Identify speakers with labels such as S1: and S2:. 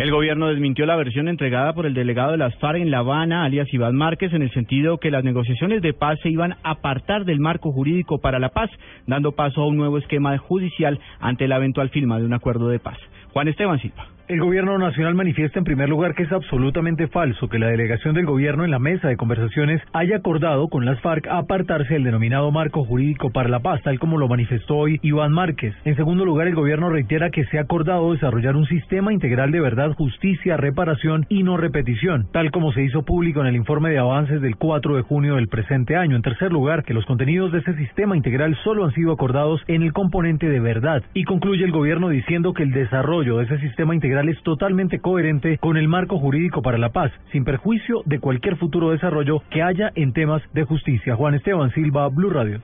S1: El gobierno desmintió la versión entregada por el delegado de las FARC en La Habana, alias Iván Márquez, en el sentido que las negociaciones de paz se iban a apartar del marco jurídico para la paz, dando paso a un nuevo esquema judicial ante la eventual firma de un acuerdo de paz. Juan Esteban Silva.
S2: El gobierno nacional manifiesta en primer lugar que es absolutamente falso que la delegación del gobierno en la mesa de conversaciones haya acordado con las FARC apartarse del denominado marco jurídico para la paz, tal como lo manifestó hoy Iván Márquez. En segundo lugar, el gobierno reitera que se ha acordado desarrollar un sistema integral de verdad, justicia, reparación y no repetición, tal como se hizo público en el informe de avances del 4 de junio del presente año. En tercer lugar, que los contenidos de ese sistema integral solo han sido acordados en el componente de verdad. Y concluye el gobierno diciendo que el desarrollo de ese sistema integral es totalmente coherente con el marco jurídico para la paz, sin perjuicio de cualquier futuro desarrollo que haya en temas de justicia. Juan Esteban Silva, Blue Radio.